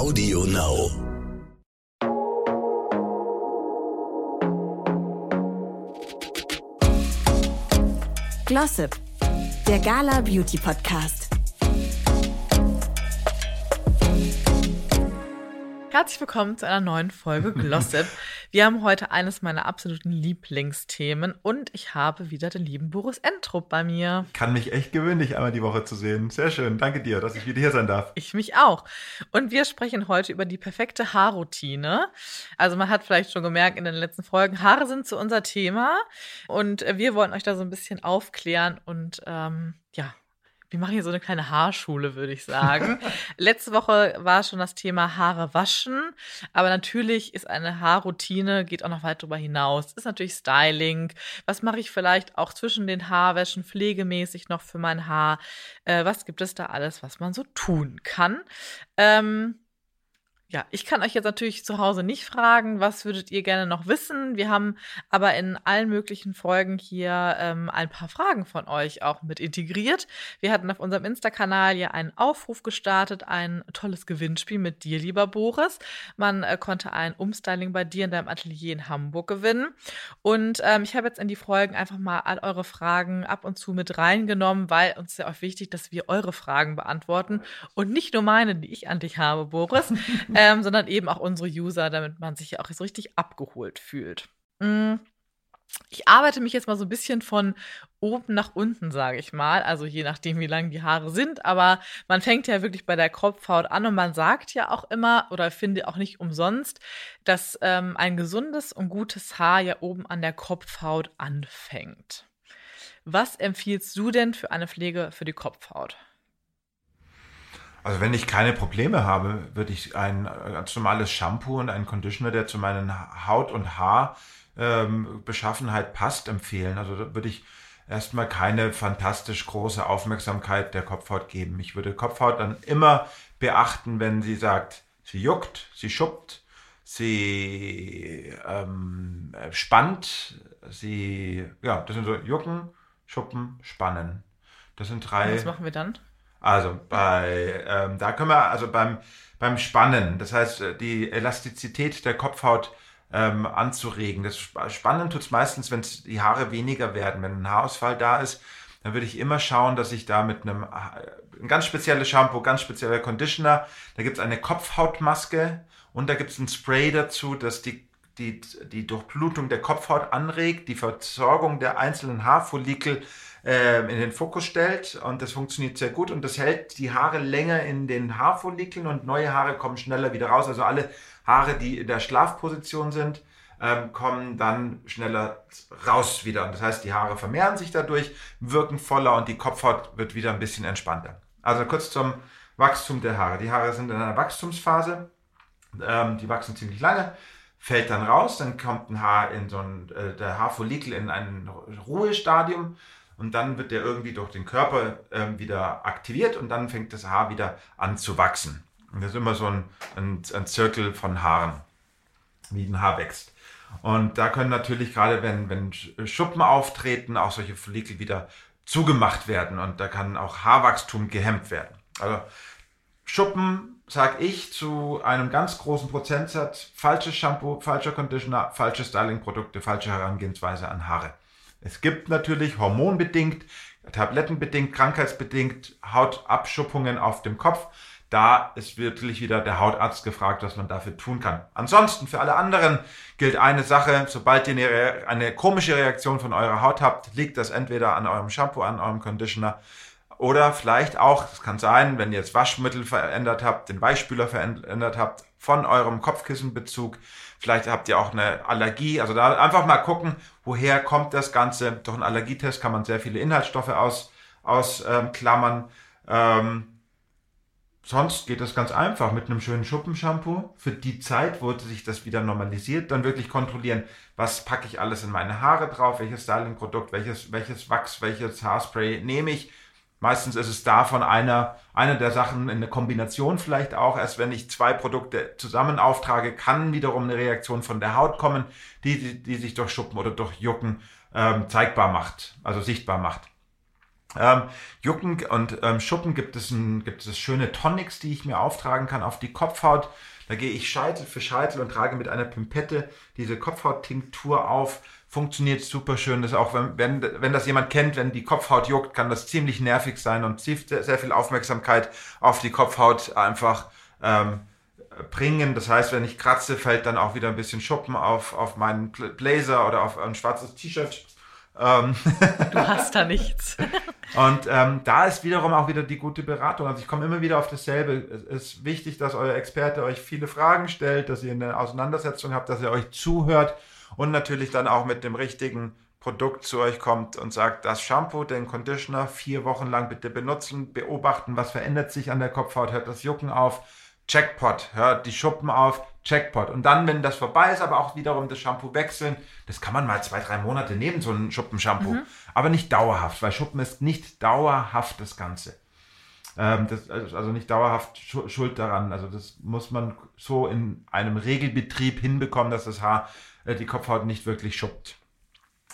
Audio Now. Glossip, der Gala Beauty Podcast. Herzlich willkommen zu einer neuen Folge Glossip. Wir haben heute eines meiner absoluten Lieblingsthemen und ich habe wieder den lieben Boris Entrup bei mir. Kann mich echt gewöhnen, dich einmal die Woche zu sehen. Sehr schön. Danke dir, dass ich wieder hier sein darf. Ich mich auch. Und wir sprechen heute über die perfekte Haarroutine. Also man hat vielleicht schon gemerkt in den letzten Folgen, Haare sind zu unser Thema und wir wollen euch da so ein bisschen aufklären und ähm, ja, wir machen hier so eine kleine Haarschule, würde ich sagen. Letzte Woche war schon das Thema Haare waschen, aber natürlich ist eine Haarroutine, geht auch noch weit darüber hinaus. Ist natürlich Styling. Was mache ich vielleicht auch zwischen den Haarwäschen pflegemäßig noch für mein Haar? Äh, was gibt es da alles, was man so tun kann? Ähm, ja, ich kann euch jetzt natürlich zu Hause nicht fragen, was würdet ihr gerne noch wissen. Wir haben aber in allen möglichen Folgen hier ähm, ein paar Fragen von euch auch mit integriert. Wir hatten auf unserem Insta-Kanal ja einen Aufruf gestartet, ein tolles Gewinnspiel mit dir, lieber Boris. Man äh, konnte ein Umstyling bei dir in deinem Atelier in Hamburg gewinnen. Und ähm, ich habe jetzt in die Folgen einfach mal all eure Fragen ab und zu mit reingenommen, weil uns ja auch wichtig, dass wir eure Fragen beantworten und nicht nur meine, die ich an dich habe, Boris. ähm, sondern eben auch unsere User, damit man sich ja auch so richtig abgeholt fühlt. Mm. Ich arbeite mich jetzt mal so ein bisschen von oben nach unten, sage ich mal. Also je nachdem, wie lang die Haare sind. Aber man fängt ja wirklich bei der Kopfhaut an und man sagt ja auch immer, oder finde auch nicht umsonst, dass ähm, ein gesundes und gutes Haar ja oben an der Kopfhaut anfängt. Was empfiehlst du denn für eine Pflege für die Kopfhaut? Also wenn ich keine Probleme habe, würde ich ein ganz normales Shampoo und einen Conditioner, der zu meinen Haut- und Haarbeschaffenheit ähm, passt, empfehlen. Also da würde ich erstmal keine fantastisch große Aufmerksamkeit der Kopfhaut geben. Ich würde Kopfhaut dann immer beachten, wenn sie sagt, sie juckt, sie schuppt, sie ähm, spannt, sie, ja, das sind so Jucken, Schuppen, Spannen. Das sind drei. Was machen wir dann? Also bei, ähm, da können wir, also beim, beim Spannen, das heißt, äh, die Elastizität der Kopfhaut ähm, anzuregen. Das Spannen tut es meistens, wenn die Haare weniger werden. Wenn ein Haarausfall da ist, dann würde ich immer schauen, dass ich da mit einem ein ganz spezielles Shampoo, ganz spezieller Conditioner, da gibt es eine Kopfhautmaske und da gibt es ein Spray dazu, das die, die, die Durchblutung der Kopfhaut anregt, die Versorgung der einzelnen Haarfollikel äh, in den Fokus stellt und das funktioniert sehr gut und das hält die Haare länger in den Haarfollikeln und neue Haare kommen schneller wieder raus. Also alle Haare, die in der Schlafposition sind, ähm, kommen dann schneller raus wieder. Und das heißt, die Haare vermehren sich dadurch, wirken voller und die Kopfhaut wird wieder ein bisschen entspannter. Also kurz zum Wachstum der Haare. Die Haare sind in einer Wachstumsphase, ähm, die wachsen ziemlich lange, fällt dann raus, dann kommt ein Haar in so ein, äh, der Haarfollikel in ein Ruhestadium und dann wird der irgendwie durch den Körper äh, wieder aktiviert und dann fängt das Haar wieder an zu wachsen. Und das ist immer so ein, ein, ein Zirkel von Haaren, wie ein Haar wächst. Und da können natürlich gerade, wenn, wenn Schuppen auftreten, auch solche Follikel wieder zugemacht werden und da kann auch Haarwachstum gehemmt werden. Also Schuppen, sage ich, zu einem ganz großen Prozentsatz falsches Shampoo, falscher Conditioner, falsche Stylingprodukte, falsche Herangehensweise an Haare. Es gibt natürlich hormonbedingt, tablettenbedingt, krankheitsbedingt Hautabschuppungen auf dem Kopf. Da ist wirklich wieder der Hautarzt gefragt, was man dafür tun kann. Ansonsten für alle anderen gilt eine Sache, sobald ihr eine, eine komische Reaktion von eurer Haut habt, liegt das entweder an eurem Shampoo, an eurem Conditioner oder vielleicht auch, es kann sein, wenn ihr das Waschmittel verändert habt, den Weichspüler verändert habt, von eurem Kopfkissenbezug, Vielleicht habt ihr auch eine Allergie. Also da einfach mal gucken, woher kommt das Ganze. Durch einen Allergietest kann man sehr viele Inhaltsstoffe aus, ausklammern. Ähm, sonst geht das ganz einfach mit einem schönen Schuppenshampoo. Für die Zeit, wo sich das wieder normalisiert, dann wirklich kontrollieren, was packe ich alles in meine Haare drauf, welches Stylingprodukt, welches, welches Wachs, welches Haarspray nehme ich Meistens ist es davon einer, einer der Sachen in der Kombination vielleicht auch. Erst wenn ich zwei Produkte zusammen auftrage, kann wiederum eine Reaktion von der Haut kommen, die, die, die sich durch Schuppen oder durch Jucken ähm, zeigbar macht, also sichtbar macht. Ähm, Jucken und ähm, Schuppen gibt es, ein, gibt es schöne Tonics, die ich mir auftragen kann auf die Kopfhaut. Da gehe ich Scheitel für Scheitel und trage mit einer Pimpette diese Kopfhauttinktur auf. Funktioniert super schön. Das auch, wenn, wenn, wenn das jemand kennt, wenn die Kopfhaut juckt, kann das ziemlich nervig sein und sehr, sehr viel Aufmerksamkeit auf die Kopfhaut einfach ähm, bringen. Das heißt, wenn ich kratze, fällt dann auch wieder ein bisschen Schuppen auf, auf meinen Blazer oder auf ein schwarzes T-Shirt. Ähm du hast da nichts. Und ähm, da ist wiederum auch wieder die gute Beratung. Also ich komme immer wieder auf dasselbe. Es ist wichtig, dass euer Experte euch viele Fragen stellt, dass ihr eine Auseinandersetzung habt, dass er euch zuhört und natürlich dann auch mit dem richtigen Produkt zu euch kommt und sagt, das Shampoo, den Conditioner vier Wochen lang bitte benutzen, beobachten, was verändert sich an der Kopfhaut, hört das Jucken auf, Checkpot, hört die Schuppen auf, Checkpot. Und dann, wenn das vorbei ist, aber auch wiederum das Shampoo wechseln. Das kann man mal zwei, drei Monate nehmen, so ein Schuppenshampoo. Mhm. Aber nicht dauerhaft, weil Schuppen ist nicht dauerhaft das Ganze. Ähm, das, also nicht dauerhaft schuld daran. Also das muss man so in einem Regelbetrieb hinbekommen, dass das Haar die Kopfhaut nicht wirklich schuppt.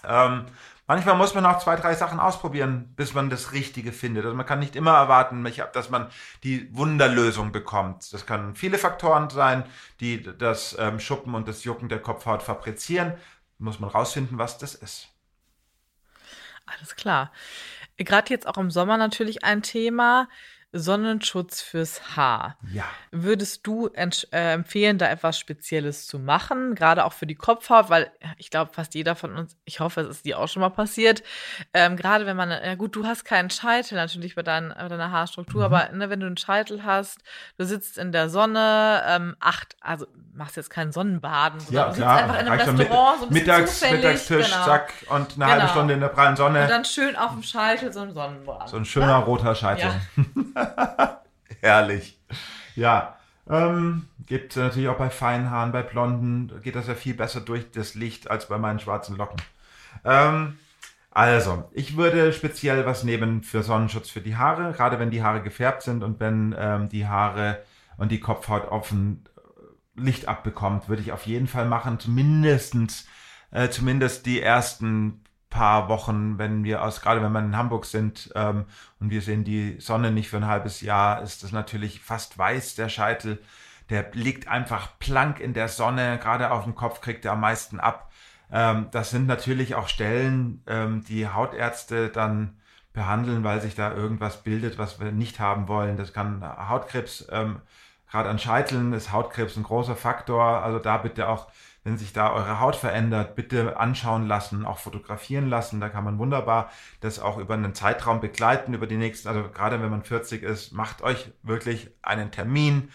Ähm, Manchmal muss man auch zwei, drei Sachen ausprobieren, bis man das Richtige findet. Also man kann nicht immer erwarten, dass man die Wunderlösung bekommt. Das können viele Faktoren sein, die das ähm, Schuppen und das Jucken der Kopfhaut fabrizieren. Muss man rausfinden, was das ist. Alles klar. Gerade jetzt auch im Sommer natürlich ein Thema. Sonnenschutz fürs Haar. Ja. Würdest du äh, empfehlen, da etwas Spezielles zu machen, gerade auch für die Kopfhaut, weil ich glaube, fast jeder von uns, ich hoffe, es ist dir auch schon mal passiert, ähm, gerade wenn man, ja gut, du hast keinen Scheitel natürlich bei, dein, bei deiner Haarstruktur, mhm. aber ne, wenn du einen Scheitel hast, du sitzt in der Sonne, ähm, acht, also machst jetzt keinen Sonnenbaden, sondern ja, du sitzt einfach in einem Restaurant, so ein Mittags, zufällig, Mittagstisch, genau. zack, und eine genau. halbe Stunde in der prallen Sonne. Und dann schön auf dem Scheitel so ein Sonnenbrand. So ein schöner ja? roter Scheitel. Ja. Herrlich. Ja. Ähm, gibt natürlich auch bei feinen Haaren, bei blonden, geht das ja viel besser durch das Licht als bei meinen schwarzen Locken. Ähm, also, ich würde speziell was nehmen für Sonnenschutz für die Haare, gerade wenn die Haare gefärbt sind und wenn ähm, die Haare und die Kopfhaut offen äh, Licht abbekommt, würde ich auf jeden Fall machen, zumindestens, äh, zumindest die ersten paar Wochen, wenn wir aus, gerade wenn wir in Hamburg sind ähm, und wir sehen die Sonne nicht für ein halbes Jahr, ist das natürlich fast weiß, der Scheitel. Der liegt einfach plank in der Sonne, gerade auf dem Kopf kriegt er am meisten ab. Ähm, das sind natürlich auch Stellen, ähm, die Hautärzte dann behandeln, weil sich da irgendwas bildet, was wir nicht haben wollen. Das kann Hautkrebs, ähm, gerade an Scheiteln ist Hautkrebs ein großer Faktor. Also da bitte auch wenn sich da eure Haut verändert, bitte anschauen lassen, auch fotografieren lassen. Da kann man wunderbar das auch über einen Zeitraum begleiten, über die nächsten, also gerade wenn man 40 ist, macht euch wirklich einen Termin.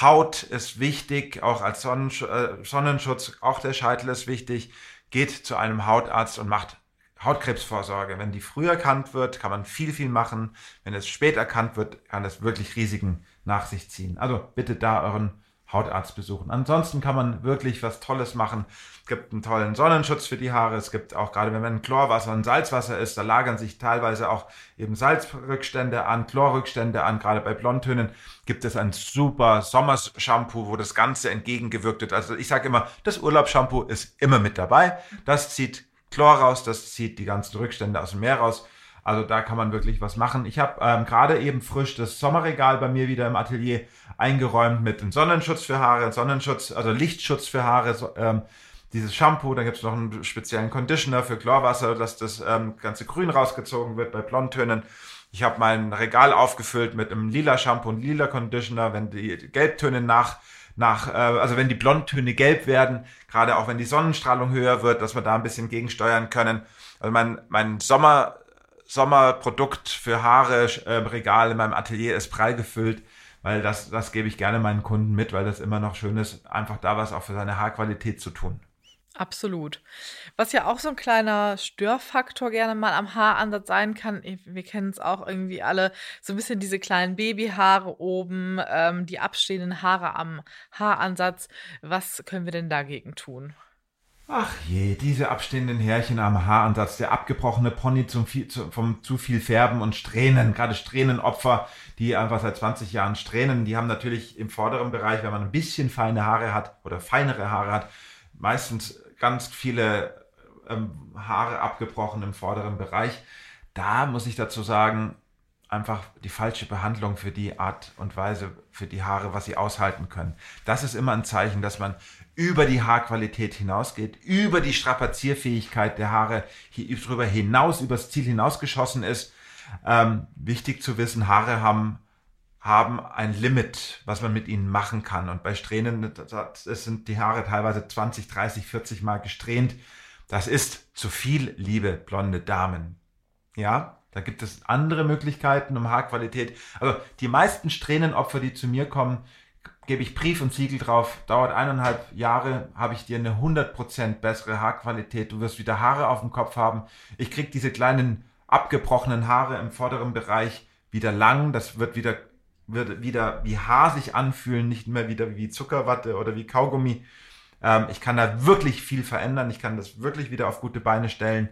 Haut ist wichtig, auch als äh, Sonnenschutz, auch der Scheitel ist wichtig. Geht zu einem Hautarzt und macht Hautkrebsvorsorge. Wenn die früh erkannt wird, kann man viel, viel machen. Wenn es spät erkannt wird, kann es wirklich Risiken nach sich ziehen. Also bitte da euren Hautarzt besuchen. Ansonsten kann man wirklich was Tolles machen. Es gibt einen tollen Sonnenschutz für die Haare. Es gibt auch gerade, wenn man Chlorwasser und Salzwasser ist, da lagern sich teilweise auch eben Salzrückstände an, Chlorrückstände an. Gerade bei Blondtönen gibt es ein super Sommershampoo, wo das Ganze entgegengewirkt wird. Also ich sage immer, das Urlaubsshampoo ist immer mit dabei. Das zieht Chlor raus, das zieht die ganzen Rückstände aus dem Meer raus. Also da kann man wirklich was machen. Ich habe ähm, gerade eben frisch das Sommerregal bei mir wieder im Atelier eingeräumt mit einem Sonnenschutz für Haare, Sonnenschutz, also Lichtschutz für Haare, so, ähm, dieses Shampoo, dann gibt es noch einen speziellen Conditioner für Chlorwasser, dass das ähm, ganze Grün rausgezogen wird bei Blondtönen. Ich habe mein Regal aufgefüllt mit einem lila Shampoo und lila Conditioner, wenn die Gelbtöne nach nach, äh, also wenn die Blondtöne gelb werden, gerade auch wenn die Sonnenstrahlung höher wird, dass wir da ein bisschen gegensteuern können. Also mein, mein Sommer, Sommerprodukt für Haare, äh, Regal in meinem Atelier ist prall gefüllt, weil das, das gebe ich gerne meinen Kunden mit, weil das immer noch schön ist, einfach da was auch für seine Haarqualität zu tun. Absolut. Was ja auch so ein kleiner Störfaktor gerne mal am Haaransatz sein kann, wir kennen es auch irgendwie alle, so ein bisschen diese kleinen Babyhaare oben, ähm, die abstehenden Haare am Haaransatz. Was können wir denn dagegen tun? Ach je, diese abstehenden Härchen am Haaransatz, der abgebrochene Pony zum viel, zu, vom zu viel Färben und Strähnen, gerade Strähnenopfer, die einfach seit 20 Jahren strähnen, die haben natürlich im vorderen Bereich, wenn man ein bisschen feine Haare hat oder feinere Haare hat, meistens ganz viele ähm, Haare abgebrochen im vorderen Bereich da muss ich dazu sagen, einfach die falsche Behandlung für die Art und Weise für die Haare, was sie aushalten können. Das ist immer ein Zeichen, dass man über die Haarqualität hinausgeht, über die Strapazierfähigkeit der Haare hier drüber hinaus, übers Ziel hinausgeschossen ist. Ähm, wichtig zu wissen, Haare haben haben ein Limit, was man mit ihnen machen kann. Und bei Strähnen es sind die Haare teilweise 20, 30, 40 Mal gesträhnt. Das ist zu viel, liebe blonde Damen. Ja, da gibt es andere Möglichkeiten um Haarqualität. Also die meisten Strähnenopfer, die zu mir kommen, gebe ich Brief und Siegel drauf. Dauert eineinhalb Jahre, habe ich dir eine 100% bessere Haarqualität. Du wirst wieder Haare auf dem Kopf haben. Ich kriege diese kleinen abgebrochenen Haare im vorderen Bereich wieder lang. Das wird wieder, wird wieder wie Haar sich anfühlen, nicht mehr wieder wie Zuckerwatte oder wie Kaugummi. Ähm, ich kann da wirklich viel verändern. Ich kann das wirklich wieder auf gute Beine stellen.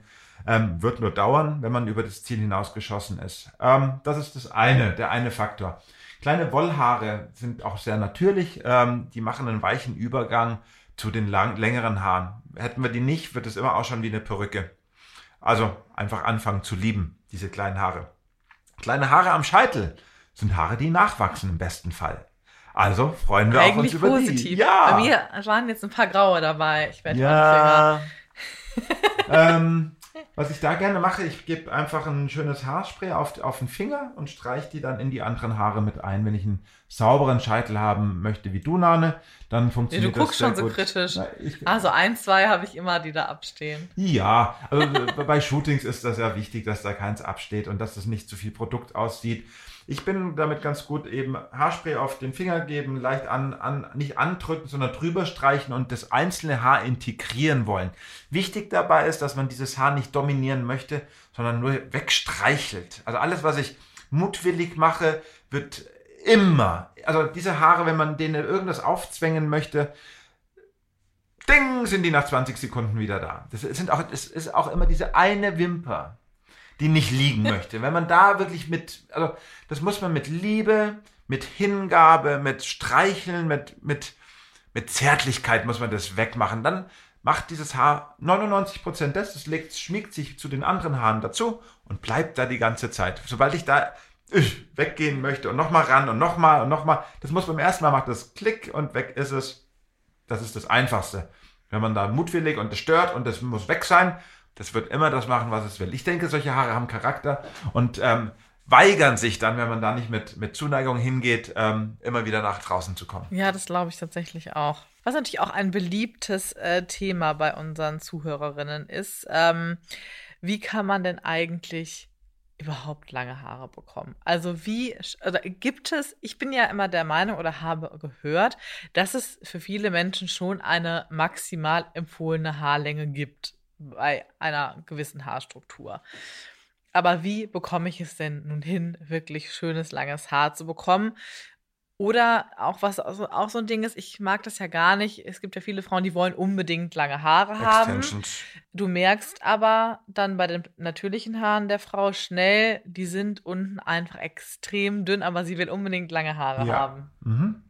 Ähm, wird nur dauern, wenn man über das Ziel hinausgeschossen ist. Ähm, das ist das eine, der eine Faktor. Kleine Wollhaare sind auch sehr natürlich. Ähm, die machen einen weichen Übergang zu den lang, längeren Haaren. Hätten wir die nicht, wird es immer ausschauen wie eine Perücke. Also einfach anfangen zu lieben, diese kleinen Haare. Kleine Haare am Scheitel sind Haare, die nachwachsen im besten Fall. Also freuen wir Eigentlich uns über positiv. die. Ja. Bei mir waren jetzt ein paar graue dabei. Ich werde ja. ähm, was ich da gerne mache, ich gebe einfach ein schönes Haarspray auf, auf den Finger und streiche die dann in die anderen Haare mit ein. Wenn ich einen sauberen Scheitel haben möchte wie du, Nane, dann funktioniert nee, du guckst das schon so gut. kritisch. Na, ich, also ein, zwei habe ich immer, die da abstehen. Ja, also bei Shootings ist das ja wichtig, dass da keins absteht und dass es nicht zu viel Produkt aussieht. Ich bin damit ganz gut eben Haarspray auf den Finger geben, leicht an, an, nicht andrücken, sondern drüber streichen und das einzelne Haar integrieren wollen. Wichtig dabei ist, dass man dieses Haar nicht dominieren möchte, sondern nur wegstreichelt. Also alles, was ich mutwillig mache, wird immer, also diese Haare, wenn man denen irgendwas aufzwängen möchte, ding, sind die nach 20 Sekunden wieder da. Das sind auch, das ist auch immer diese eine Wimper die nicht liegen möchte. Wenn man da wirklich mit, also das muss man mit Liebe, mit Hingabe, mit Streicheln, mit, mit, mit Zärtlichkeit muss man das wegmachen. Dann macht dieses Haar 99% des, es legt, schmiegt sich zu den anderen Haaren dazu und bleibt da die ganze Zeit. Sobald ich da äh, weggehen möchte und nochmal ran und nochmal und nochmal, das muss beim ersten Mal macht das Klick und weg ist es. Das ist das Einfachste. Wenn man da mutwillig und das stört und das muss weg sein, das wird immer das machen, was es will. Ich denke, solche Haare haben Charakter und ähm, weigern sich dann, wenn man da nicht mit, mit Zuneigung hingeht, ähm, immer wieder nach draußen zu kommen. Ja, das glaube ich tatsächlich auch. Was natürlich auch ein beliebtes äh, Thema bei unseren Zuhörerinnen ist, ähm, wie kann man denn eigentlich überhaupt lange Haare bekommen? Also wie, oder gibt es, ich bin ja immer der Meinung oder habe gehört, dass es für viele Menschen schon eine maximal empfohlene Haarlänge gibt bei einer gewissen Haarstruktur. Aber wie bekomme ich es denn nun hin, wirklich schönes, langes Haar zu bekommen? Oder auch was also auch so ein Ding ist, ich mag das ja gar nicht. Es gibt ja viele Frauen, die wollen unbedingt lange Haare haben. Du merkst aber dann bei den natürlichen Haaren der Frau schnell, die sind unten einfach extrem dünn, aber sie will unbedingt lange Haare Ja. haben. Mhm.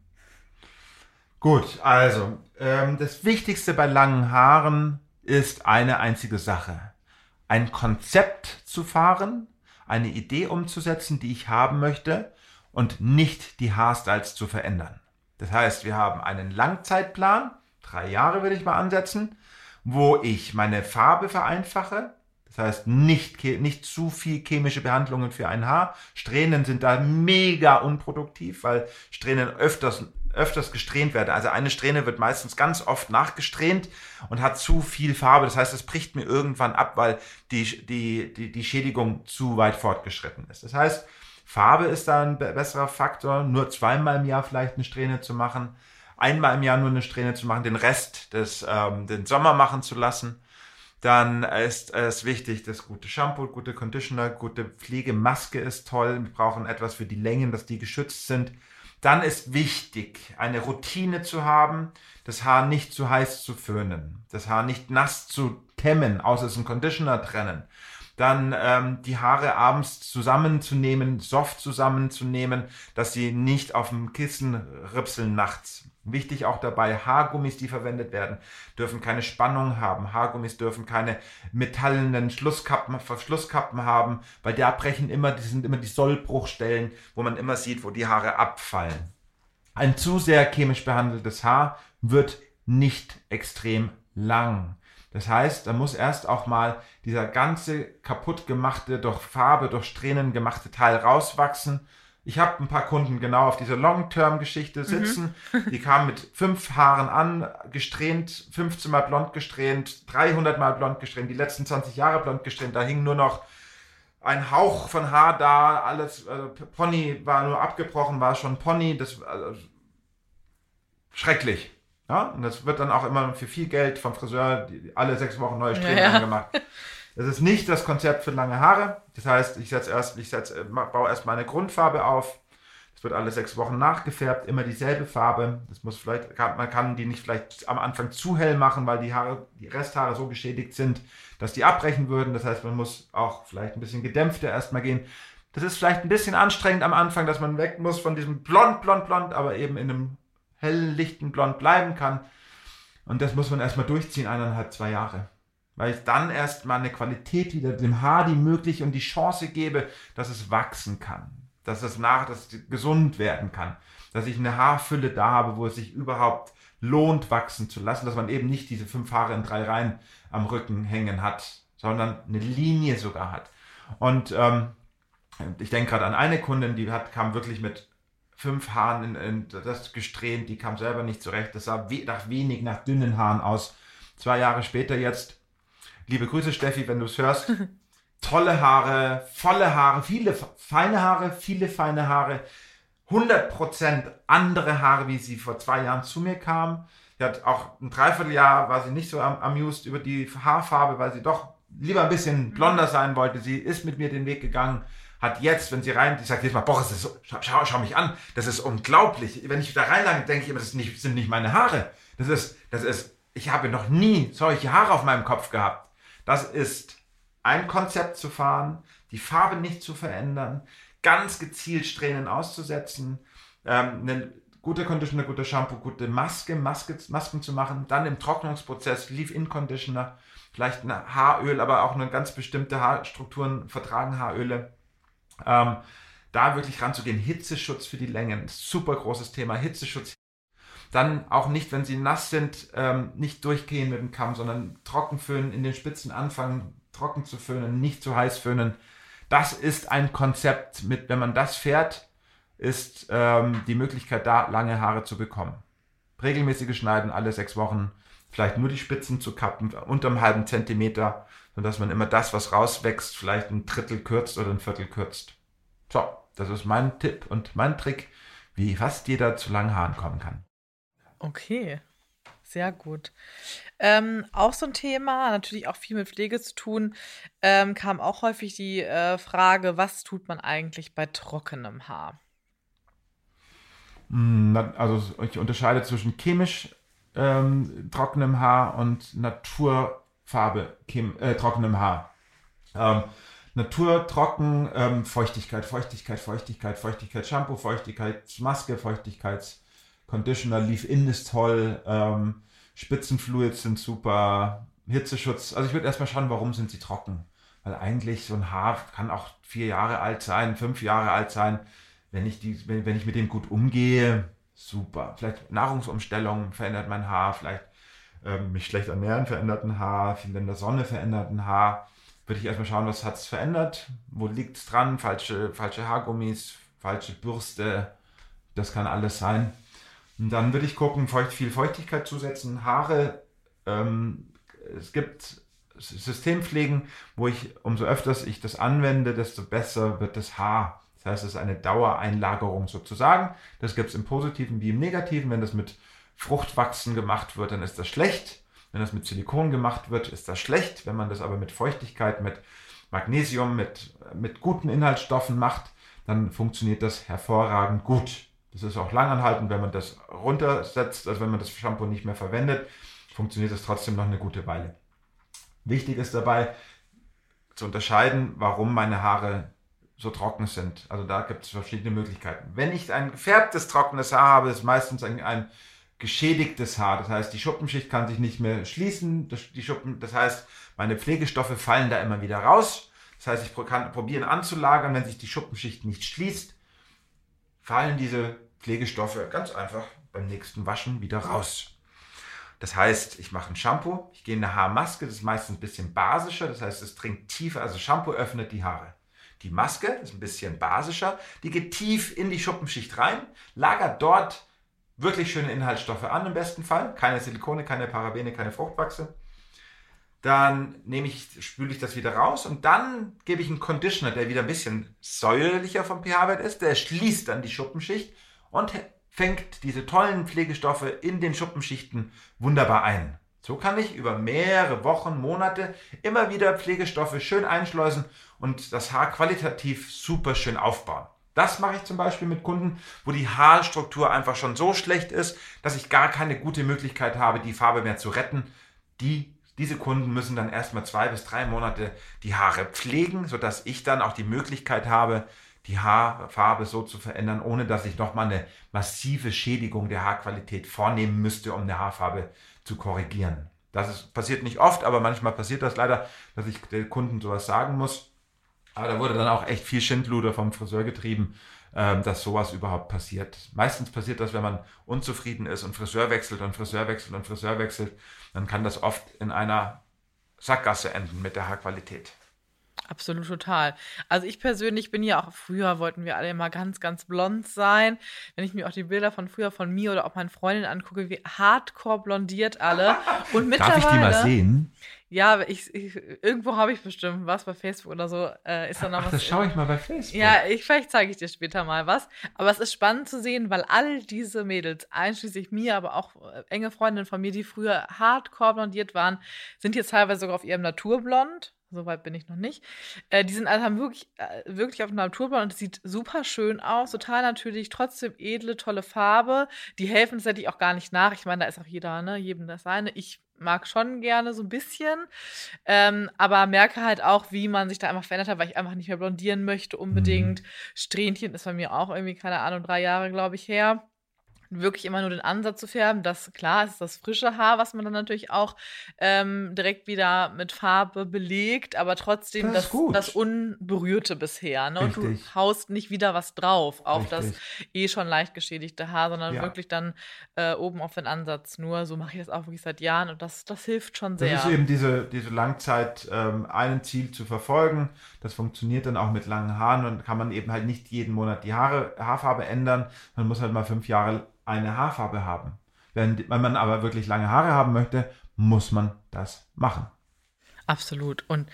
Gut, also ähm, das Wichtigste bei langen Haaren ist eine einzige Sache. Ein Konzept zu fahren, eine Idee umzusetzen, die ich haben möchte und nicht die Haarstyles zu verändern. Das heißt, wir haben einen Langzeitplan, drei Jahre würde ich mal ansetzen, wo ich meine Farbe vereinfache. Das heißt, nicht, nicht zu viel chemische Behandlungen für ein Haar. Strähnen sind da mega unproduktiv, weil Strähnen öfters, öfters gesträhnt werden. Also eine Strähne wird meistens ganz oft nachgesträhnt und hat zu viel Farbe. Das heißt, es bricht mir irgendwann ab, weil die, die, die, die Schädigung zu weit fortgeschritten ist. Das heißt, Farbe ist da ein be- besserer Faktor. Nur zweimal im Jahr vielleicht eine Strähne zu machen. Einmal im Jahr nur eine Strähne zu machen, den Rest des, ähm, den Sommer machen zu lassen. Dann ist es wichtig, das gute Shampoo, gute Conditioner, gute Pflegemaske ist toll. Wir brauchen etwas für die Längen, dass die geschützt sind. Dann ist wichtig, eine Routine zu haben, das Haar nicht zu heiß zu föhnen, das Haar nicht nass zu kämmen, außer es ist ein Conditioner trennen. Dann ähm, die Haare abends zusammenzunehmen, soft zusammenzunehmen, dass sie nicht auf dem Kissen ripseln nachts. Wichtig auch dabei, Haargummis, die verwendet werden, dürfen keine Spannung haben. Haargummis dürfen keine metallenen Schlusskappen, Verschlusskappen haben, weil da brechen immer, die sind immer die Sollbruchstellen, wo man immer sieht, wo die Haare abfallen. Ein zu sehr chemisch behandeltes Haar wird nicht extrem lang. Das heißt, da muss erst auch mal dieser ganze kaputt gemachte, durch Farbe, durch Strähnen gemachte Teil rauswachsen ich habe ein paar Kunden genau auf dieser Long-Term-Geschichte mhm. sitzen. Mhm. Die kamen mit fünf Haaren an, gesträhnt, 15 Mal blond gesträhnt, 300 Mal blond gesträhnt, die letzten 20 Jahre blond gesträhnt. Da hing nur noch ein Hauch von Haar da, alles, also Pony war nur abgebrochen, war schon Pony, das also, schrecklich. Ja, und das wird dann auch immer für viel Geld vom Friseur die, alle sechs Wochen neue Strähnen ja. gemacht. Das ist nicht das Konzept für lange Haare. Das heißt, ich setze erst, ich setze, baue erst meine Grundfarbe auf. Es wird alle sechs Wochen nachgefärbt, immer dieselbe Farbe. Das muss vielleicht, man kann die nicht vielleicht am Anfang zu hell machen, weil die Haare, die Resthaare so geschädigt sind, dass die abbrechen würden. Das heißt, man muss auch vielleicht ein bisschen gedämpfter erstmal gehen. Das ist vielleicht ein bisschen anstrengend am Anfang, dass man weg muss von diesem blond, blond, blond, aber eben in einem hellen, lichten Blond bleiben kann. Und das muss man erstmal durchziehen, eineinhalb, zwei Jahre weil ich dann erst mal eine Qualität wieder dem Haar die möglich und die Chance gebe, dass es wachsen kann, dass es nach, dass es gesund werden kann, dass ich eine Haarfülle da habe, wo es sich überhaupt lohnt, wachsen zu lassen, dass man eben nicht diese fünf Haare in drei Reihen am Rücken hängen hat, sondern eine Linie sogar hat. Und ähm, ich denke gerade an eine Kundin, die hat, kam wirklich mit fünf Haaren in, in das gesträhnt, die kam selber nicht zurecht. Das sah we nach wenig, nach dünnen Haaren aus. Zwei Jahre später jetzt Liebe Grüße, Steffi, wenn du es hörst. Tolle Haare, volle Haare, viele feine Haare, viele feine Haare. 100% andere Haare, wie sie vor zwei Jahren zu mir kam. Sie hat auch ein Dreivierteljahr, war sie nicht so am, amused über die Haarfarbe, weil sie doch lieber ein bisschen blonder sein wollte. Sie ist mit mir den Weg gegangen, hat jetzt, wenn sie rein, ich sage jetzt mal, boah, das ist so, schau, schau mich an, das ist unglaublich. Wenn ich da reinlange, denke ich immer, das nicht, sind nicht meine Haare. Das ist, das ist, ich habe noch nie solche Haare auf meinem Kopf gehabt. Das ist ein Konzept zu fahren, die Farbe nicht zu verändern, ganz gezielt Strähnen auszusetzen, ähm, eine gute Conditioner, gute Shampoo, gute Maske, Maske, Masken zu machen, dann im Trocknungsprozess Leave-In-Conditioner, vielleicht ein Haaröl, aber auch nur ganz bestimmte Haarstrukturen vertragen Haaröle. Ähm, da wirklich ranzugehen. Hitzeschutz für die Längen, super großes Thema. Hitzeschutz dann auch nicht, wenn sie nass sind, ähm, nicht durchgehen mit dem Kamm, sondern trocken föhnen, in den Spitzen anfangen, trocken zu föhnen, nicht zu heiß föhnen. Das ist ein Konzept mit, wenn man das fährt, ist ähm, die Möglichkeit da, lange Haare zu bekommen. Regelmäßige Schneiden alle sechs Wochen, vielleicht nur die Spitzen zu kappen, unter einem halben Zentimeter, sodass man immer das, was rauswächst, vielleicht ein Drittel kürzt oder ein Viertel kürzt. So, das ist mein Tipp und mein Trick, wie fast jeder zu langen Haaren kommen kann. Okay, sehr gut. Ähm, auch so ein Thema, natürlich auch viel mit Pflege zu tun, ähm, kam auch häufig die äh, Frage, was tut man eigentlich bei trockenem Haar? Hm, also ich unterscheide zwischen chemisch ähm, trockenem Haar und Naturfarbe äh, trockenem Haar. Ähm, Naturtrocken, ähm, Feuchtigkeit, Feuchtigkeit, Feuchtigkeit, Feuchtigkeit, Shampoo, Feuchtigkeitsmaske, Feuchtigkeits Conditioner, Leave-In ist toll, ähm, Spitzenfluids sind super, Hitzeschutz. Also ich würde erstmal schauen, warum sind sie trocken. Weil eigentlich so ein Haar kann auch vier Jahre alt sein, fünf Jahre alt sein. Wenn ich, die, wenn, wenn ich mit dem gut umgehe, super. Vielleicht Nahrungsumstellung verändert mein Haar, vielleicht ähm, mich schlecht ernähren verändert ein Haar, viel in der Sonne verändert ein Haar. Würde ich erstmal schauen, was hat es verändert, wo liegt es dran, falsche, falsche Haargummis, falsche Bürste, das kann alles sein. Dann würde ich gucken, feucht, viel Feuchtigkeit zusetzen, Haare. Ähm, es gibt Systempflegen, wo ich, umso öfters ich das anwende, desto besser wird das Haar. Das heißt, es ist eine Dauereinlagerung sozusagen. Das gibt es im Positiven wie im Negativen. Wenn das mit Fruchtwachsen gemacht wird, dann ist das schlecht. Wenn das mit Silikon gemacht wird, ist das schlecht. Wenn man das aber mit Feuchtigkeit, mit Magnesium, mit, mit guten Inhaltsstoffen macht, dann funktioniert das hervorragend gut. Das ist auch langanhaltend, wenn man das runtersetzt, also wenn man das Shampoo nicht mehr verwendet, funktioniert das trotzdem noch eine gute Weile. Wichtig ist dabei zu unterscheiden, warum meine Haare so trocken sind. Also da gibt es verschiedene Möglichkeiten. Wenn ich ein gefärbtes trockenes Haar habe, ist meistens ein, ein geschädigtes Haar. Das heißt, die Schuppenschicht kann sich nicht mehr schließen. Das, die Schuppen, das heißt, meine Pflegestoffe fallen da immer wieder raus. Das heißt, ich kann probieren anzulagern, wenn sich die Schuppenschicht nicht schließt, fallen diese Pflegestoffe ganz einfach beim nächsten Waschen wieder raus. Das heißt, ich mache ein Shampoo, ich gehe in eine Haarmaske, das ist meistens ein bisschen basischer, das heißt, es dringt tiefer, also Shampoo öffnet die Haare. Die Maske ist ein bisschen basischer, die geht tief in die Schuppenschicht rein, lagert dort wirklich schöne Inhaltsstoffe an im besten Fall, keine Silikone, keine Parabene, keine Fruchtwachse. Dann nehme ich, spüle ich das wieder raus und dann gebe ich einen Conditioner, der wieder ein bisschen säuerlicher vom pH-Wert ist, der schließt dann die Schuppenschicht und fängt diese tollen Pflegestoffe in den Schuppenschichten wunderbar ein. So kann ich über mehrere Wochen, Monate immer wieder Pflegestoffe schön einschleusen und das Haar qualitativ super schön aufbauen. Das mache ich zum Beispiel mit Kunden, wo die Haarstruktur einfach schon so schlecht ist, dass ich gar keine gute Möglichkeit habe, die Farbe mehr zu retten. Die, diese Kunden müssen dann erstmal zwei bis drei Monate die Haare pflegen, sodass ich dann auch die Möglichkeit habe, die Haarfarbe so zu verändern, ohne dass ich nochmal eine massive Schädigung der Haarqualität vornehmen müsste, um eine Haarfarbe zu korrigieren. Das ist, passiert nicht oft, aber manchmal passiert das leider, dass ich den Kunden sowas sagen muss. Aber da wurde dann auch echt viel Schindluder vom Friseur getrieben, ähm, dass sowas überhaupt passiert. Meistens passiert das, wenn man unzufrieden ist und Friseur wechselt und Friseur wechselt und Friseur wechselt, dann kann das oft in einer Sackgasse enden mit der Haarqualität. Absolut total. Also ich persönlich bin ja auch, früher wollten wir alle immer ganz, ganz blond sein. Wenn ich mir auch die Bilder von früher von mir oder auch meinen Freundinnen angucke, wie hardcore blondiert alle. Und mittlerweile. Darf ich die mal sehen? Ja, ich, ich irgendwo habe ich bestimmt was bei Facebook oder so. Äh, ist da noch Ach, was? das schaue ich mal bei Facebook. Ja, ich, vielleicht zeige ich dir später mal was. Aber es ist spannend zu sehen, weil all diese Mädels, einschließlich mir, aber auch äh, enge Freundinnen von mir, die früher hardcore blondiert waren, sind jetzt teilweise sogar auf ihrem Naturblond so weit bin ich noch nicht. Äh, die sind also haben wirklich, äh, wirklich auf Naturblond und es sieht super schön aus, total natürlich, trotzdem edle, tolle Farbe. Die helfen tatsächlich auch gar nicht nach. Ich meine, da ist auch jeder, ne, jedem das seine. Ich mag schon gerne so ein bisschen, ähm, aber merke halt auch, wie man sich da einfach verändert hat, weil ich einfach nicht mehr blondieren möchte unbedingt. Mhm. Strähnchen ist bei mir auch irgendwie, keine Ahnung, drei Jahre, glaube ich, her wirklich immer nur den Ansatz zu färben. Das klar ist das frische Haar, was man dann natürlich auch ähm, direkt wieder mit Farbe belegt, aber trotzdem das, das, das Unberührte bisher. Ne? Und du haust nicht wieder was drauf auf Richtig. das eh schon leicht geschädigte Haar, sondern ja. wirklich dann äh, oben auf den Ansatz. Nur so mache ich das auch wirklich seit Jahren und das, das hilft schon sehr. Das ist eben diese, diese Langzeit, ähm, ein Ziel zu verfolgen. Das funktioniert dann auch mit langen Haaren und kann man eben halt nicht jeden Monat die Haare, Haarfarbe ändern. Man muss halt mal fünf Jahre eine Haarfarbe haben. Wenn, wenn man aber wirklich lange Haare haben möchte, muss man das machen. Absolut. Und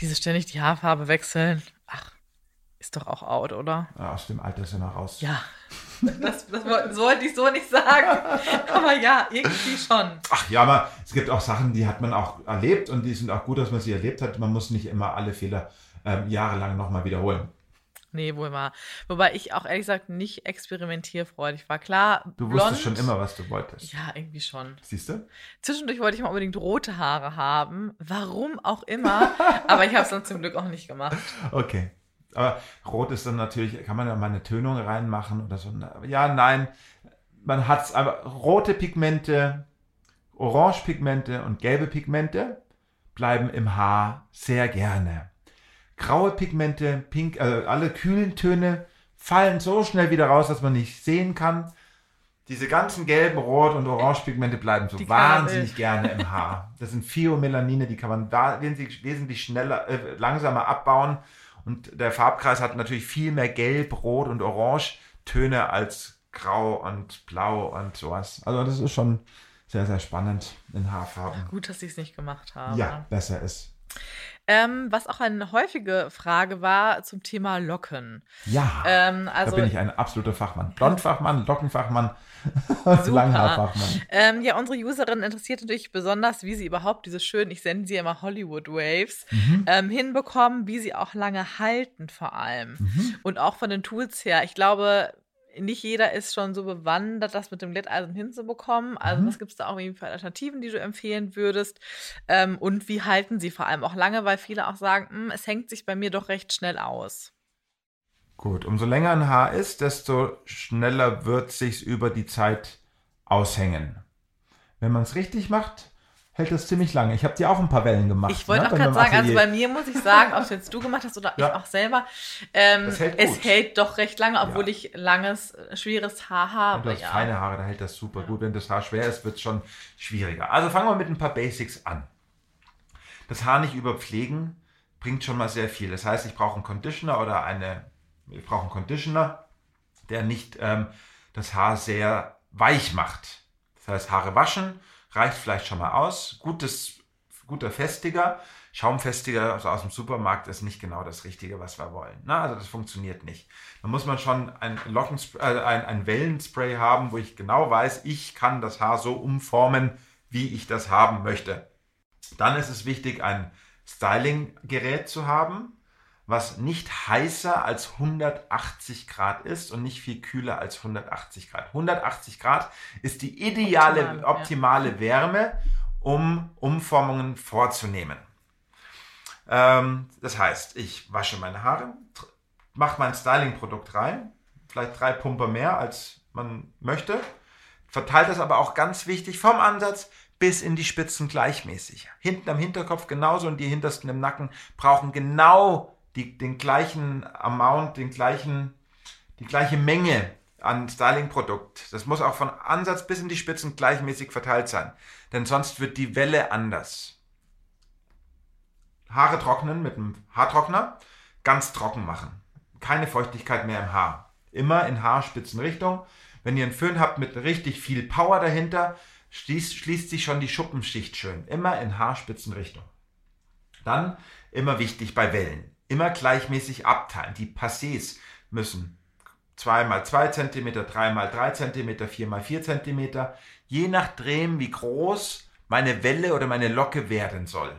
diese ständig die Haarfarbe wechseln, ach, ist doch auch out, oder? Ja, aus dem Alter sind wir raus. Ja. Das, das, wollte ich so nicht sagen. Aber ja, irgendwie schon. Ach ja, aber es gibt auch Sachen, die hat man auch erlebt und die sind auch gut, dass man sie erlebt hat. Man muss nicht immer alle Fehler ähm, jahrelang nochmal wiederholen. Nee, wohl mal. Wobei ich auch ehrlich gesagt nicht experimentierfreudig war. Klar, Du blond, wusstest schon immer, was du wolltest. Ja, irgendwie schon. Siehst du? Zwischendurch wollte ich mal unbedingt rote Haare haben. Warum auch immer. aber ich habe es dann zum Glück auch nicht gemacht. Okay. Aber rot ist dann natürlich, kann man ja mal eine Tönung reinmachen oder so. Ja, nein. Man hat es aber rote Pigmente, orange Pigmente und gelbe Pigmente bleiben im Haar sehr gerne graue Pigmente, pink, also alle kühlen Töne fallen so schnell wieder raus, dass man nicht sehen kann. Diese ganzen gelben, rot und orange Pigmente bleiben so die wahnsinnig gerne im Haar. Das sind Pheomelanine, die kann man da wesentlich schneller, äh, langsamer abbauen. Und der Farbkreis hat natürlich viel mehr Gelb, Rot und Orange Töne als Grau und Blau und sowas. Also das ist schon sehr, sehr spannend in Haarfarben. Gut, dass ich es nicht gemacht habe. Ja, besser ist. Ähm, was auch eine häufige Frage war zum Thema Locken. Ja, ähm, also, da bin ich ein absoluter Fachmann. Blondfachmann, Lockenfachmann, Langhaarfachmann. Ähm, ja, unsere Userin interessiert natürlich besonders, wie sie überhaupt diese schönen, ich sende sie immer Hollywood Waves, mhm. ähm, hinbekommen, wie sie auch lange halten vor allem. Mhm. Und auch von den Tools her. Ich glaube, nicht jeder ist schon so bewandert, das mit dem Glätteisen hinzubekommen. Also, mhm. was gibt es da auch irgendwie für Alternativen, die du empfehlen würdest? Ähm, und wie halten sie vor allem auch lange, weil viele auch sagen, hm, es hängt sich bei mir doch recht schnell aus. Gut, umso länger ein Haar ist, desto schneller wird sich über die Zeit aushängen. Wenn man es richtig macht, hält das ziemlich lange. Ich habe dir auch ein paar Wellen gemacht. Ich wollte ne, auch gerade sagen, also Atelier. bei mir muss ich sagen, ob es jetzt du gemacht hast oder Ja. ich auch selber, ähm, hält es hält doch recht lange, obwohl Ja. ich langes, schweres Haar habe. du hast Ja. feine Haare, da hält das super gut. Wenn das Haar schwer ist, wird es schon schwieriger. Also fangen wir mit ein paar Basics an. Das Haar nicht überpflegen bringt schon mal sehr viel. Das heißt, ich brauche einen Conditioner oder eine, ich brauche einen Conditioner, der nicht ähm, das Haar sehr weich macht. Das heißt, Haare waschen reicht vielleicht schon mal aus. Gutes, guter Festiger, Schaumfestiger aus dem Supermarkt ist nicht genau das Richtige, was wir wollen. Na, also das funktioniert nicht. Da muss man schon ein, Lockenspray, äh, ein, ein Wellenspray haben, wo ich genau weiß, ich kann das Haar so umformen, wie ich das haben möchte. Dann ist es wichtig, ein Styling-Gerät zu haben, was nicht heißer als 180 Grad ist und nicht viel kühler als 180 Grad. 180 Grad ist die ideale, Optimal, ja. optimale Wärme, um Umformungen vorzunehmen. Ähm, das heißt, ich wasche meine Haare, mache mein Styling-Produkt rein, vielleicht drei Pumper mehr, als man möchte, verteilt das aber auch ganz wichtig vom Ansatz bis in die Spitzen gleichmäßig. Hinten am Hinterkopf genauso und die hintersten im Nacken brauchen genau die, den gleichen Amount, den gleichen, die gleiche Menge an Styling-Produkt. Das muss auch von Ansatz bis in die Spitzen gleichmäßig verteilt sein, denn sonst wird die Welle anders. Haare trocknen mit einem Haartrockner, ganz trocken machen. Keine Feuchtigkeit mehr im Haar. Immer in Haarspitzenrichtung. Wenn ihr einen Föhn habt mit richtig viel Power dahinter, schließt, schließt sich schon die Schuppenschicht schön. Immer in Haarspitzenrichtung. Dann immer wichtig bei Wellen. Immer gleichmäßig abteilen. Die Passés müssen 2 mal 2 cm, 3 mal 3 cm, 4 mal 4 cm, je nachdem, wie groß meine Welle oder meine Locke werden soll.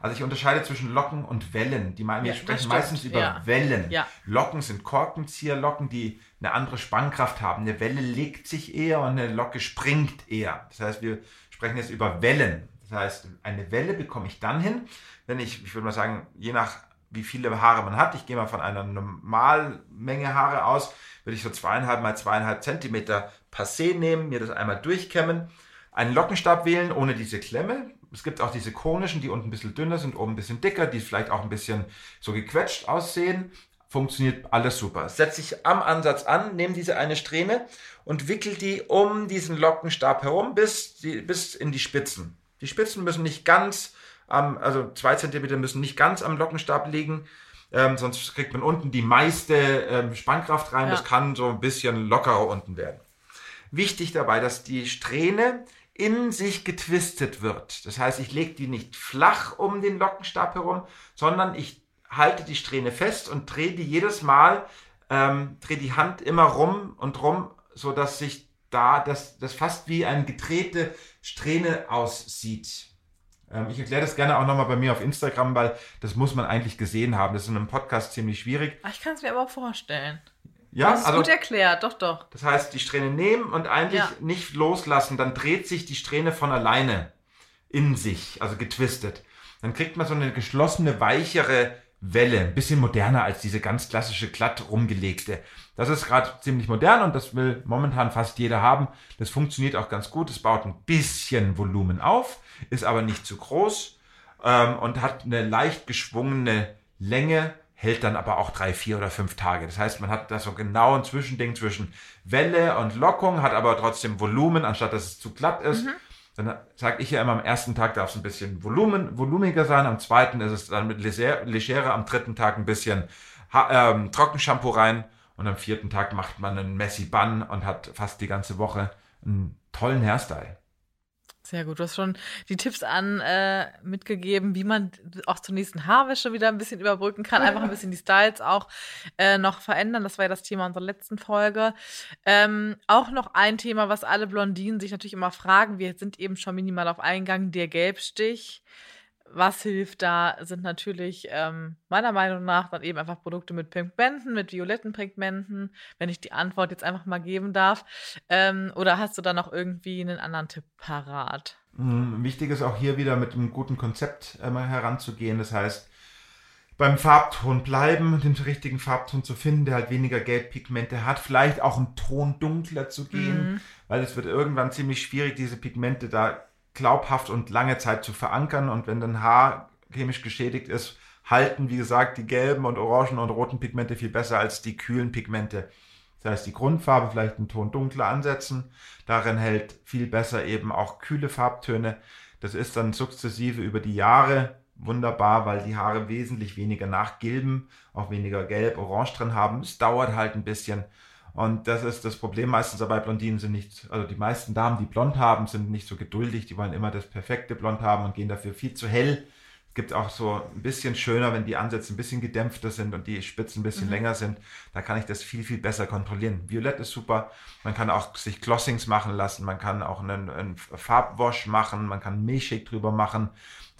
Also ich unterscheide zwischen Locken und Wellen. Die wir Ja, sprechen meistens über Ja. Wellen. Ja. Locken sind Korkenzieherlocken, die eine andere Spannkraft haben. Eine Welle legt sich eher und eine Locke springt eher. Das heißt, wir sprechen jetzt über Wellen. Das heißt, eine Welle bekomme ich dann hin, wenn ich, ich würde mal sagen, je nach wie viele Haare man hat, ich gehe mal von einer Normalmenge Haare aus, würde ich so zweieinhalb mal zweieinhalb Zentimeter Passé nehmen, mir das einmal durchkämmen, einen Lockenstab wählen ohne diese Klemme. Es gibt auch diese konischen, die unten ein bisschen dünner sind, oben ein bisschen dicker, die vielleicht auch ein bisschen so gequetscht aussehen. Funktioniert alles super. Setze ich am Ansatz an, nehme diese eine Strähne und wickel die um diesen Lockenstab herum bis, die, bis in die Spitzen. Die Spitzen müssen nicht ganz am, also zwei Zentimeter müssen nicht ganz am Lockenstab liegen, ähm, sonst kriegt man unten die meiste ähm, Spannkraft rein. Ja. Das kann so ein bisschen lockerer unten werden. Wichtig dabei, dass die Strähne in sich getwistet wird. Das heißt, ich lege die nicht flach um den Lockenstab herum, sondern ich halte die Strähne fest und drehe die jedes Mal, ähm, drehe die Hand immer rum und rum, so dass sich da das, das fast wie eine gedrehte Strähne aussieht. Ähm, ich erkläre das gerne auch nochmal bei mir auf Instagram, weil das muss man eigentlich gesehen haben. Das ist in einem Podcast ziemlich schwierig. Ich kann es mir aber vorstellen. Ja, das ist also gut erklärt, doch, doch. das heißt, die Strähne nehmen und eigentlich Ja. nicht loslassen, dann dreht sich die Strähne von alleine in sich, also getwistet. Dann kriegt man so eine geschlossene, weichere Welle, ein bisschen moderner als diese ganz klassische glatt rumgelegte. Das ist gerade ziemlich modern und das will momentan fast jeder haben. Das funktioniert auch ganz gut. Es baut ein bisschen Volumen auf, ist aber nicht zu groß ähm, und hat eine leicht geschwungene Länge, hält dann aber auch drei, vier oder fünf Tage. Das heißt, man hat da so genau ein Zwischending zwischen Welle und Lockung, hat aber trotzdem Volumen, anstatt dass es zu glatt ist. Dann sage ich ja immer, am ersten Tag darf es ein bisschen Volumen, volumiger sein, am zweiten ist es dann mit leger, legerer, am dritten Tag ein bisschen ha ähm, Trockenshampoo rein und am vierten Tag macht man einen Messy Bun und hat fast die ganze Woche einen tollen Hairstyle. Sehr gut. Du hast schon die Tipps an äh, mitgegeben, wie man auch zur nächsten Haarwäsche wieder ein bisschen überbrücken kann. Einfach ein bisschen die Styles auch äh, noch verändern. Das war ja das Thema unserer letzten Folge. Ähm, auch noch ein Thema, was alle Blondinen sich natürlich immer fragen. Wir sind eben schon minimal auf Eingang. Der Gelbstich. Was hilft da, sind natürlich ähm, meiner Meinung nach dann eben einfach Produkte mit Pigmenten, mit violetten Pigmenten, wenn ich die Antwort jetzt einfach mal geben darf. Ähm, oder hast du da noch irgendwie einen anderen Tipp parat? Mm, Wichtig ist auch hier wieder mit einem guten Konzept äh, mal heranzugehen. Das heißt, beim Farbton bleiben, den richtigen Farbton zu finden, der halt weniger Gelbpigmente hat, vielleicht auch einen Ton dunkler zu gehen, mhm. weil es wird irgendwann ziemlich schwierig, diese Pigmente da glaubhaft und lange Zeit zu verankern und wenn dein Haar chemisch geschädigt ist, halten, wie gesagt, die gelben und orangen und roten Pigmente viel besser als die kühlen Pigmente. Das heißt, die Grundfarbe vielleicht einen Ton dunkler ansetzen. Darin hält viel besser eben auch kühle Farbtöne. Das ist dann sukzessive über die Jahre wunderbar, weil die Haare wesentlich weniger nachgilben, auch weniger gelb, orange drin haben. Es dauert halt ein bisschen. Und das ist das Problem meistens dabei. Blondinen sind nicht, also die meisten Damen, die blond haben, sind nicht so geduldig. Die wollen immer das perfekte Blond haben und gehen dafür viel zu hell. Es gibt auch so ein bisschen schöner, wenn die Ansätze ein bisschen gedämpfter sind und die Spitzen ein bisschen mhm. länger sind. Da kann ich das viel, viel besser kontrollieren. Violett ist super. Man kann auch sich Glossings machen lassen. Man kann auch einen, einen Farbwash machen. Man kann Milchshake drüber machen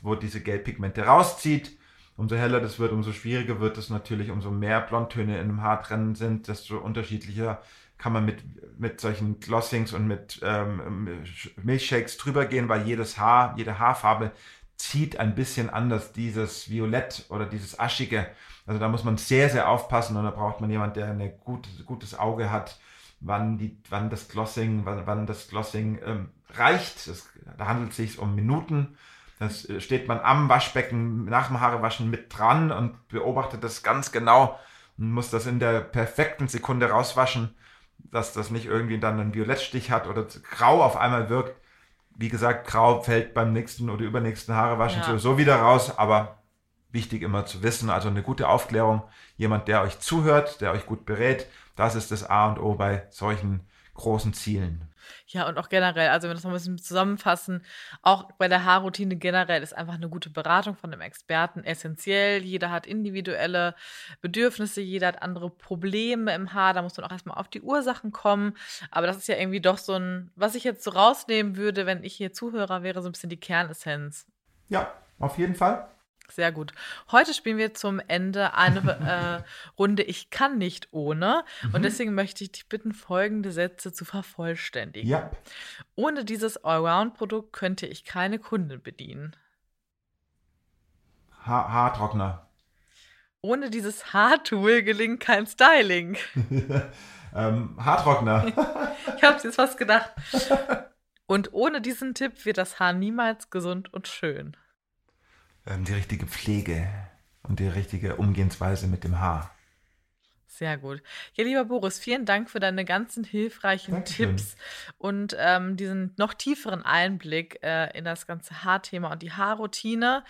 wo diese Gelbpigmente rauszieht. Umso heller das wird, umso schwieriger wird es natürlich, umso mehr Blondtöne in einem Haar drin sind, desto unterschiedlicher kann man mit, mit solchen Glossings und mit ähm, Milchshakes drüber gehen, weil jedes Haar, jede Haarfarbe zieht ein bisschen anders dieses Violett oder dieses Aschige. Also da muss man sehr, sehr aufpassen und da braucht man jemand, der ein gut, gutes Auge hat, wann, die, wann das Glossing, wann, wann das Glossing ähm, reicht. Es, da handelt es sich um Minuten das äh, steht man am Waschbecken nach dem Haarewaschen mit dran und beobachtet das ganz genau und muss das in der perfekten Sekunde rauswaschen, dass das nicht irgendwie dann einen Violettstich hat oder grau auf einmal wirkt. Wie gesagt, grau fällt beim nächsten oder übernächsten Haarewaschen ja. sowieso wieder raus, aber wichtig immer zu wissen, also eine gute Aufklärung, jemand, der euch zuhört, der euch gut berät, das ist das A und O bei solchen großen Zielen. Ja, und auch generell, also wenn wir das noch ein bisschen zusammenfassen, auch bei der Haarroutine generell ist einfach eine gute Beratung von einem Experten essentiell. Jeder hat individuelle Bedürfnisse, jeder hat andere Probleme im Haar. Da muss man auch erstmal auf die Ursachen kommen. Aber das ist ja irgendwie doch so ein, was ich jetzt so rausnehmen würde, wenn ich hier Zuhörer wäre, so ein bisschen die Kernessenz. Ja, auf jeden Fall. Sehr gut. Heute spielen wir zum Ende eine äh, Runde Ich kann nicht ohne. Mhm. Und deswegen möchte ich dich bitten, folgende Sätze zu vervollständigen. Ja. Ohne dieses Allround-Produkt könnte ich keine Kunden bedienen. Ha Haartrockner. Ohne dieses Haartool gelingt kein Styling. ähm, Haartrockner. ich habe es jetzt fast gedacht. Und ohne diesen Tipp wird das Haar niemals gesund und schön die richtige Pflege und die richtige Umgehensweise mit dem Haar. Sehr gut. Ja, lieber Boris, vielen Dank für deine ganzen hilfreichen Dankeschön. Tipps und ähm, diesen noch tieferen Einblick äh, in das ganze Haarthema und die Haarroutine.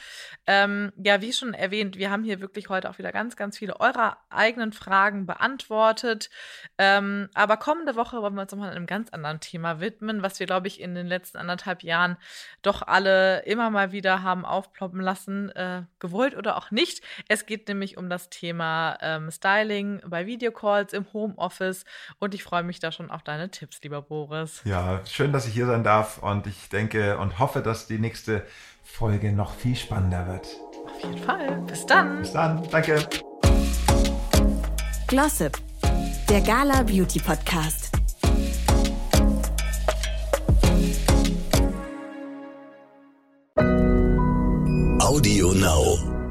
Ähm, ja, wie schon erwähnt, wir haben hier wirklich heute auch wieder ganz, ganz viele eurer eigenen Fragen beantwortet. Ähm, aber kommende Woche wollen wir uns nochmal einem ganz anderen Thema widmen, was wir, glaube ich, in den letzten anderthalb Jahren doch alle immer mal wieder haben aufploppen lassen, äh, gewollt oder auch nicht. Es geht nämlich um das Thema ähm, Styling bei Videocalls im Homeoffice und ich freue mich da schon auf deine Tipps, lieber Boris. Ja, schön, dass ich hier sein darf und ich denke und hoffe, dass die nächste Folge noch viel spannender wird. Auf jeden Fall. Bis dann. Bis dann. Danke. Glossip, der Gala Beauty Podcast. Audio Now.